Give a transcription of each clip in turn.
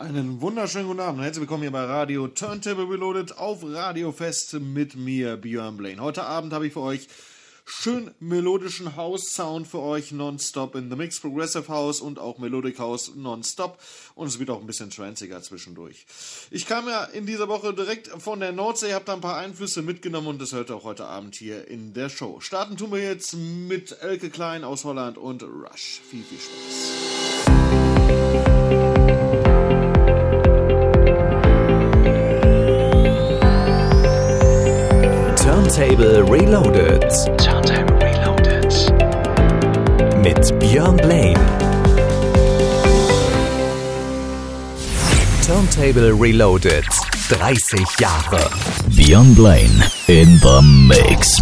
Einen wunderschönen guten Abend und herzlich willkommen hier bei Radio Turntable Reloaded auf Radio Fest mit mir, Björn Blaine. Heute Abend habe ich für euch schön melodischen House-Sound für euch nonstop in the Mix, Progressive House und auch Melodic House nonstop. Und es wird auch ein bisschen tranziger zwischendurch. Ich kam ja in dieser Woche direkt von der Nordsee, habe da ein paar Einflüsse mitgenommen und das hört ihr auch heute Abend hier in der Show. Starten tun wir jetzt mit Elke Klein aus Holland und Rush. Viel, viel Spaß. Turntable Reloaded. Turntable Reloaded. Mit Björn Blaine. Turntable Reloaded. 30 Jahre. Björn Blaine in the mix.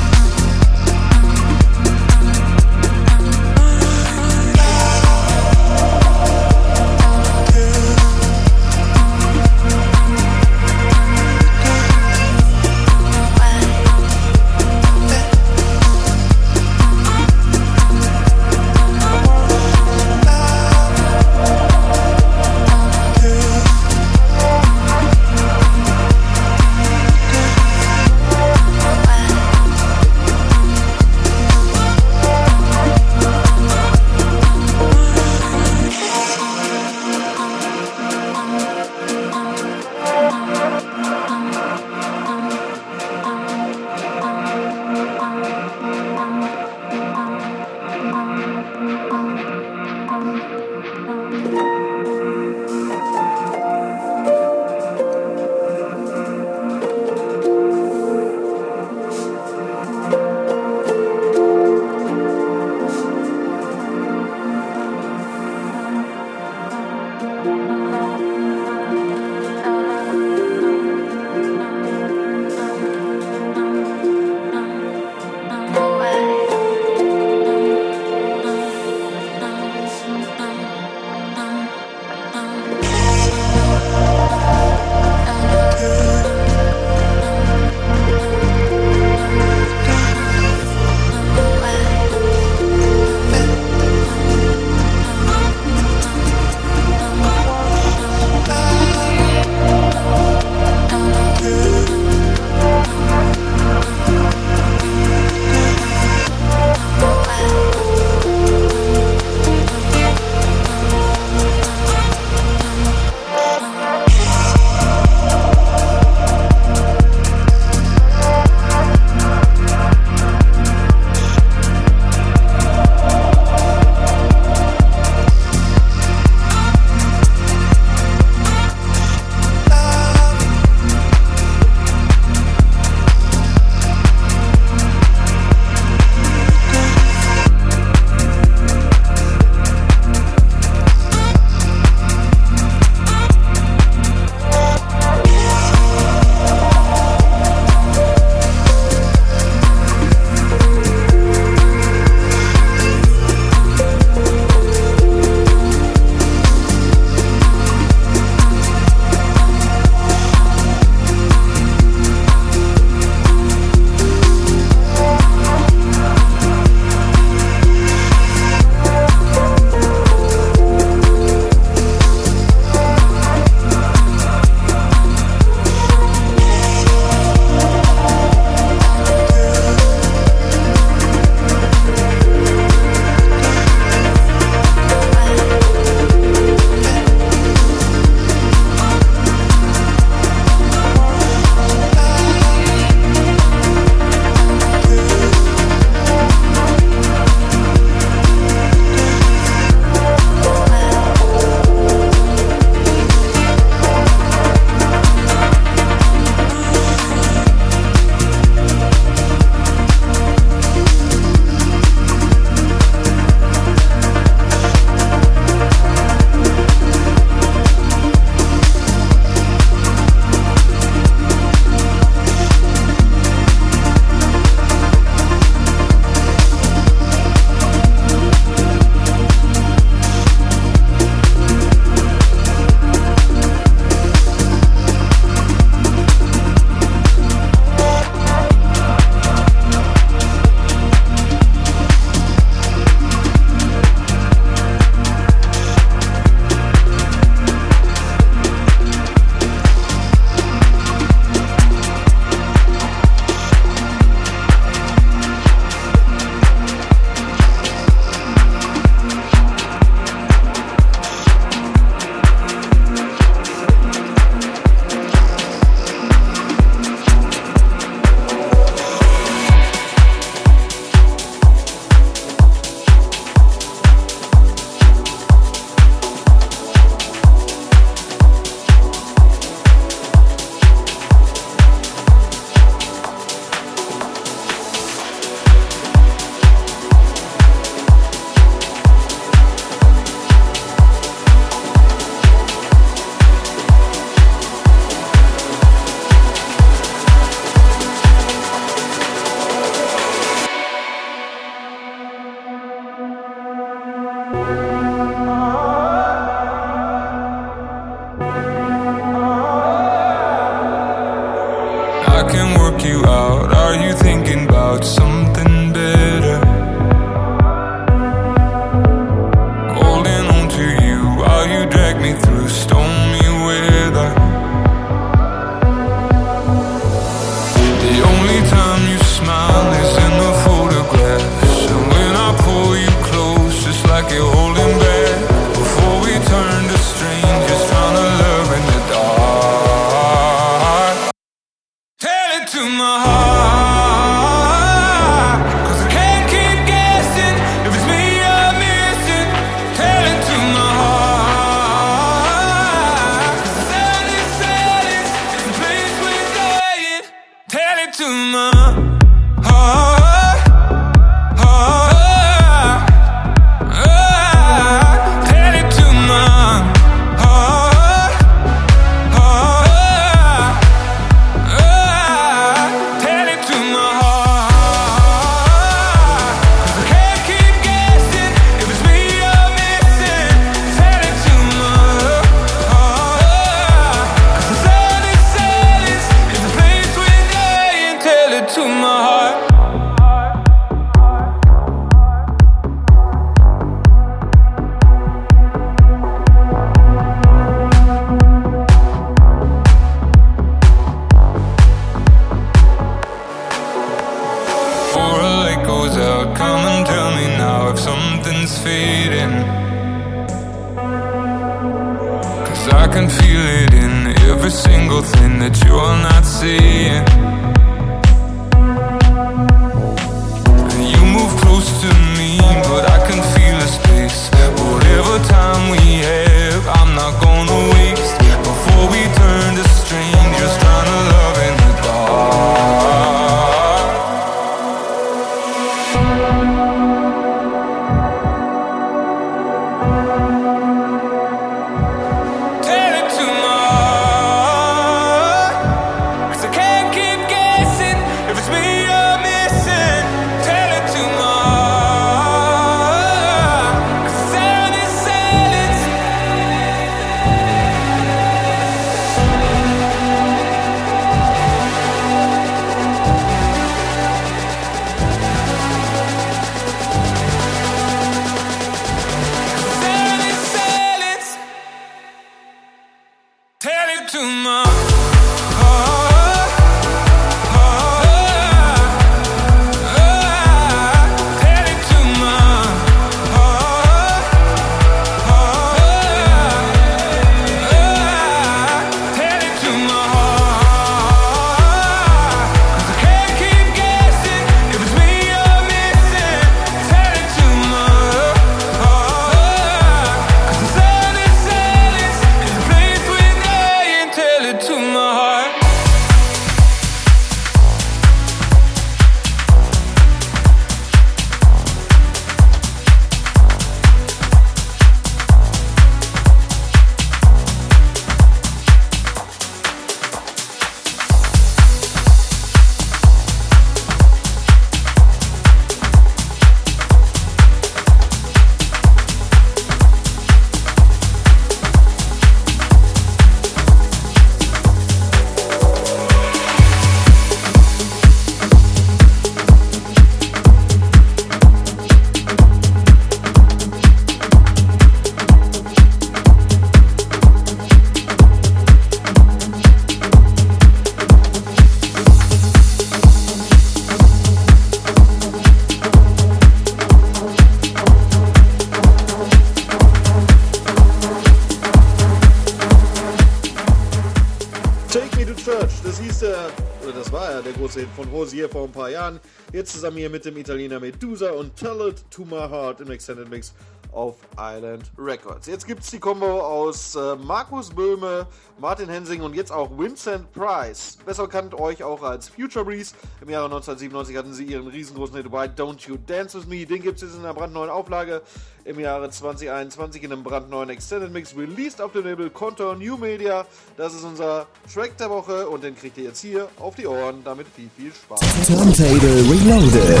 Demos hier vor ein paar Jahren. Jetzt zusammen hier mit dem Italiener Medusa und Tell It To My Heart im Extended Mix auf Island Records. Jetzt gibt es die Combo aus äh, Markus Böhme, Martin Hensing und jetzt auch Vincent Price. Besser bekannt euch auch als Future Breeze. Im Jahre 1997 hatten sie ihren riesengroßen Hit bei Don't You Dance With Me. Den gibt es jetzt in einer brandneuen Auflage im Jahre 2021 in einem brandneuen Extended Mix, released auf dem Label Contour New Media. Das ist unser Track der Woche und den kriegt ihr jetzt hier auf die Ohren. Damit viel, viel Spaß. Turntable Reloaded.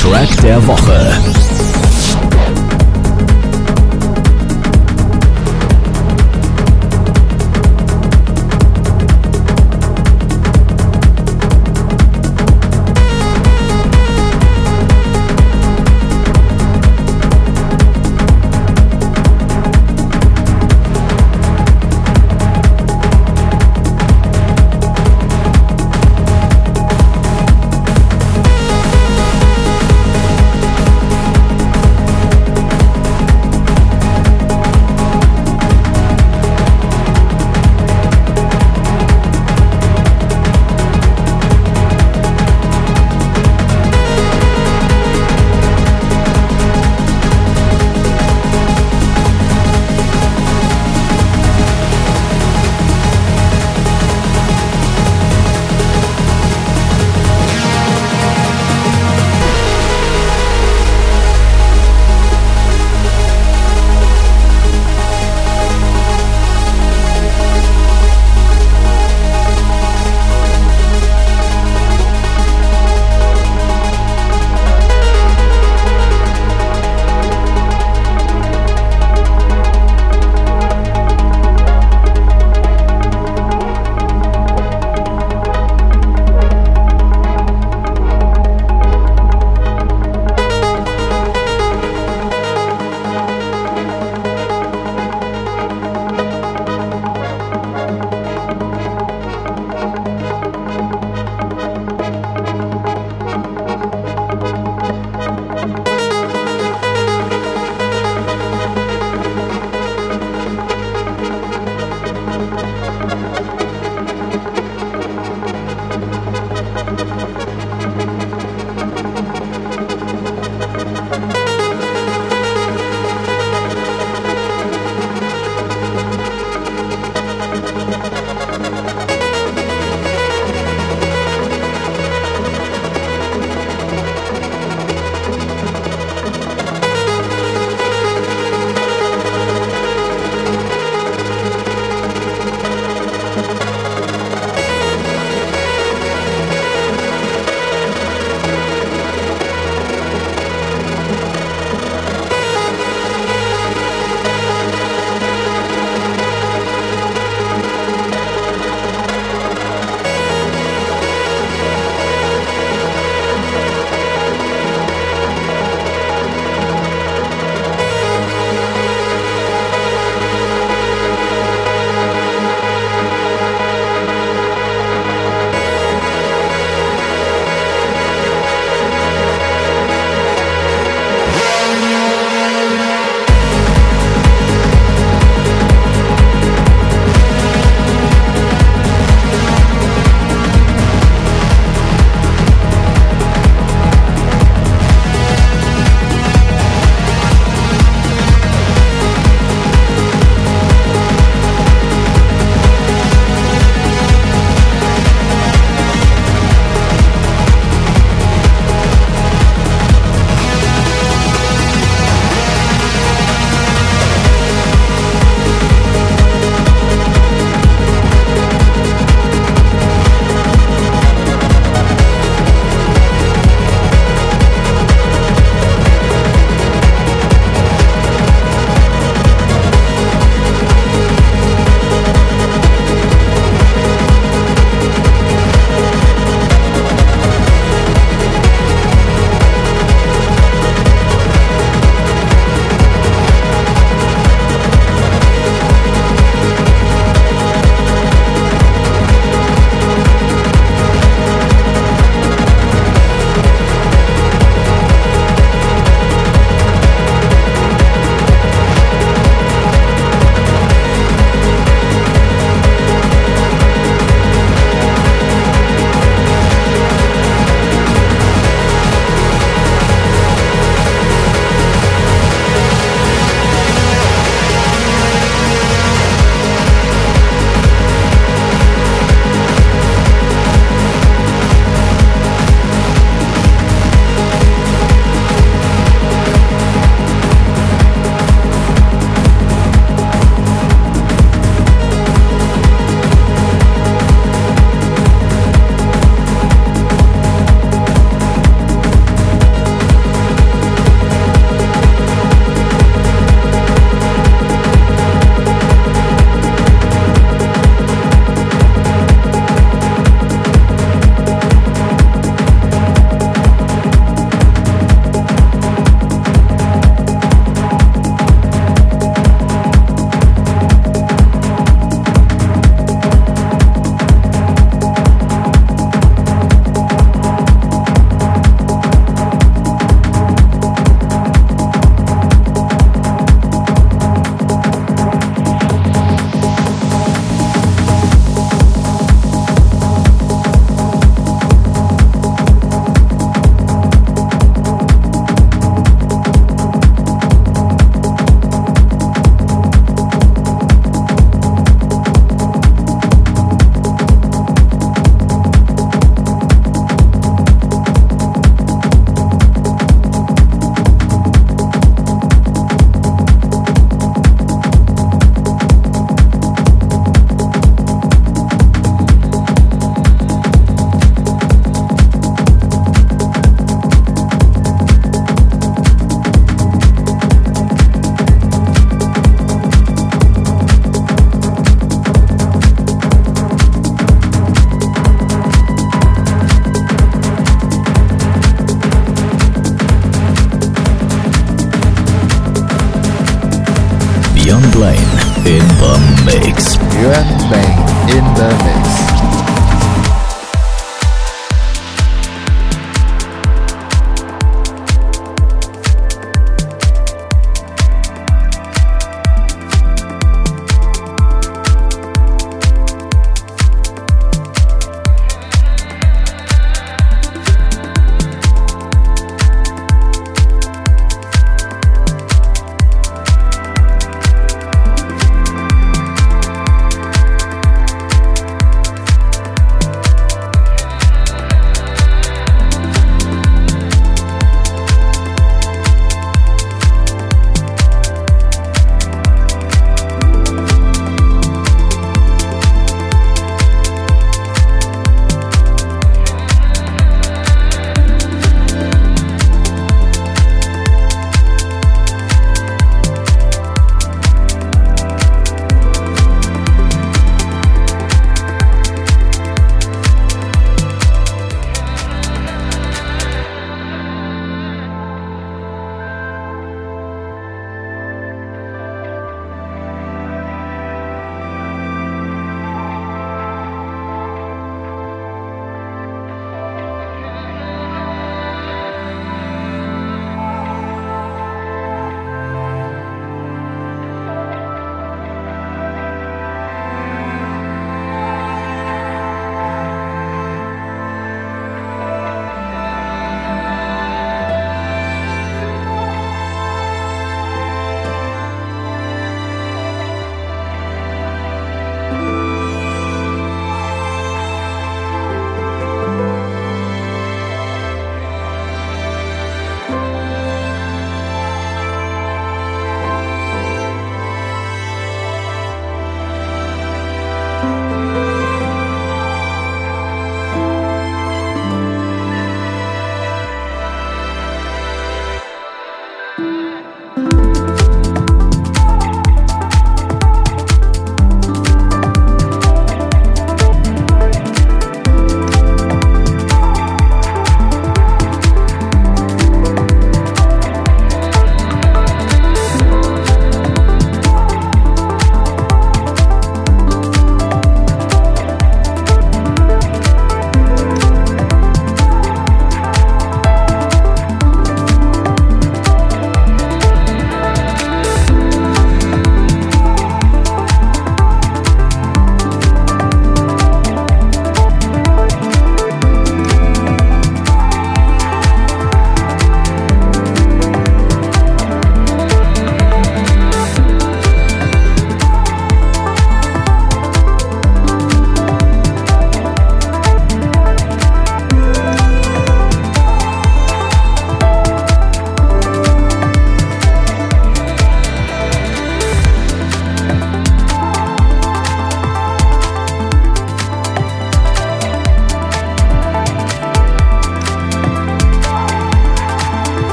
Track der Woche.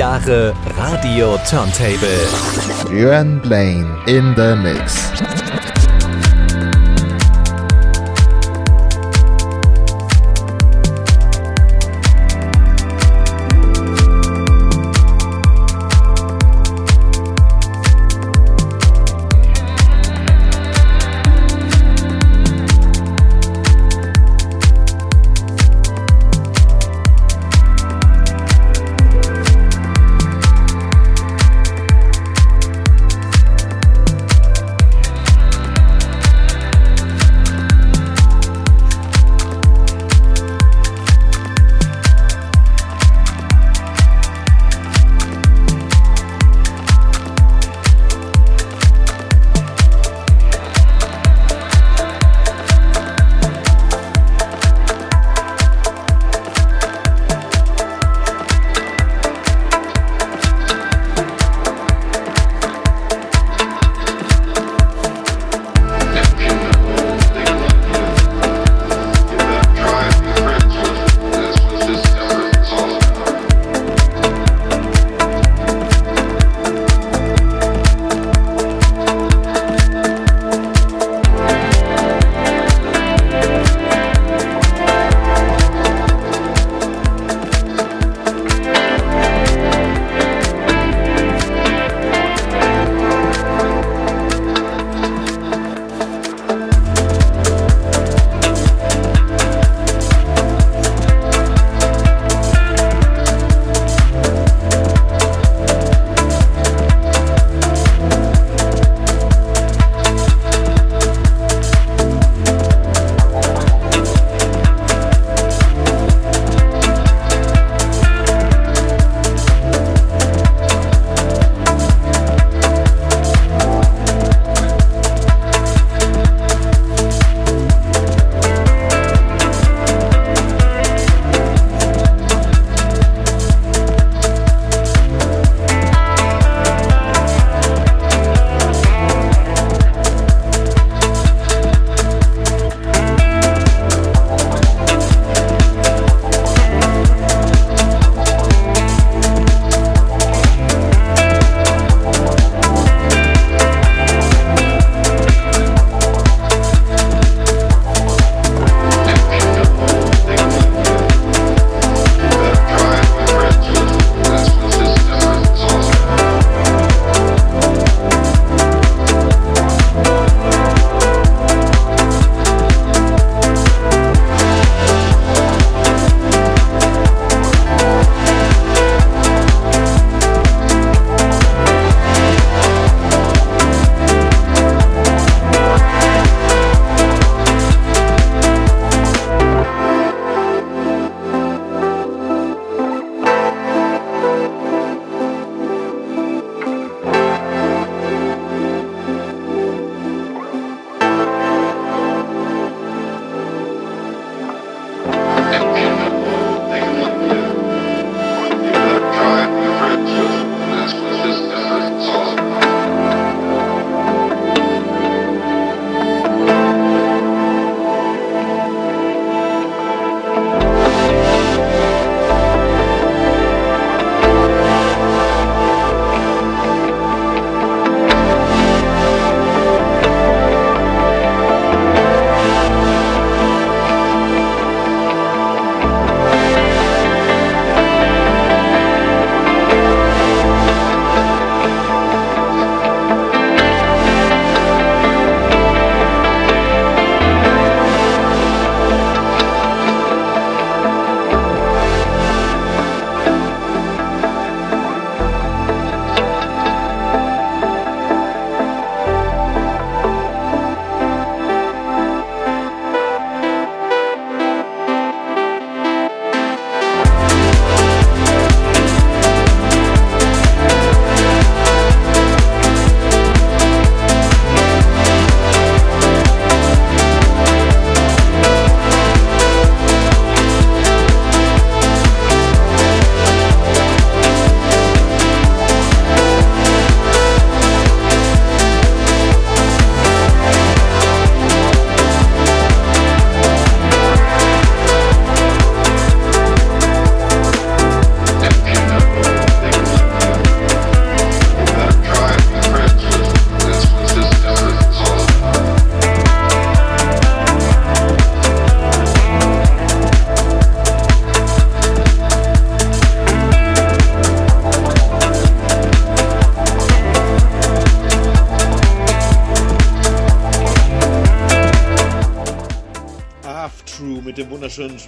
Jahre Radio Turntable. Björn Blaine in the mix.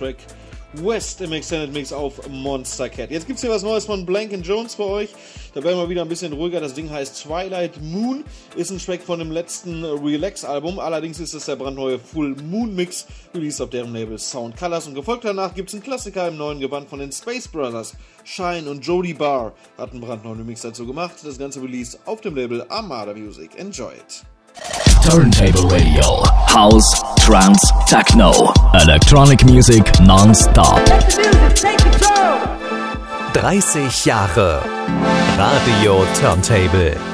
Track West im Extended Mix auf Monster Cat. Jetzt gibt es hier was Neues von Blank Jones für euch. Da werden wir wieder ein bisschen ruhiger. Das Ding heißt Twilight Moon. Ist ein Track von dem letzten Relax-Album. Allerdings ist es der brandneue Full Moon Mix, released auf deren Label Sound Colors. Und gefolgt danach gibt es einen Klassiker im neuen Gewand von den Space Brothers. Shine und Jody Barr hat einen brandneuen Remix dazu gemacht. Das Ganze released auf dem Label Armada Music. Enjoy it. Turntable Radio. House, Trance, Techno. Electronic Music non-stop. 30 Jahre. Radio Turntable.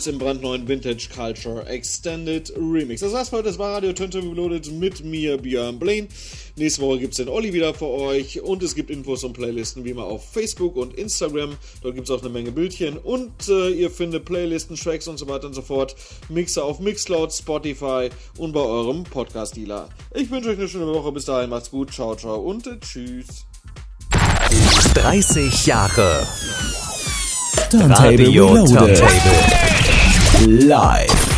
Burns im brandneuen Vintage Culture Extended Remix. Das war's für heute. Das war Radio Turntable Reloaded mit mir, Björn Blaine. Nächste Woche gibt's den Olli wieder für euch und es gibt Infos und Playlisten wie immer auf Facebook und Instagram. Dort gibt's auch eine Menge Bildchen und äh, ihr findet Playlisten, Tracks und so weiter und so fort. Mixer auf Mixcloud, Spotify und bei eurem Podcast-Dealer. Ich wünsche euch eine schöne Woche. Bis dahin macht's gut. Ciao, ciao und äh, tschüss. 30 Jahre. Turntable Radio Reloaded. Turntable. Live.